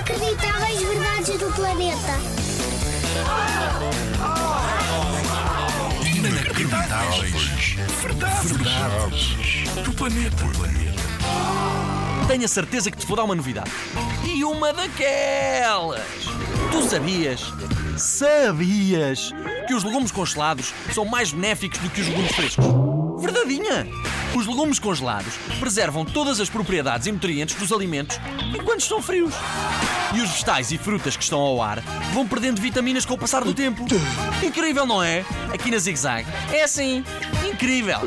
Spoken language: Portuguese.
Inacreditáveis verdades do planeta. Inacreditáveis. Verdades. Verdades. Do planeta. Tenho a certeza que te vou dar uma novidade. E uma daquelas! Tu sabias? Sabias que os legumes congelados são mais benéficos do que os legumes frescos? Verdadinha! Os legumes congelados preservam todas as propriedades e nutrientes dos alimentos enquanto estão frios. E os vegetais e frutas que estão ao ar vão perdendo vitaminas com o passar do tempo. Incrível, não é? Aqui na Zig Zag é assim. Incrível!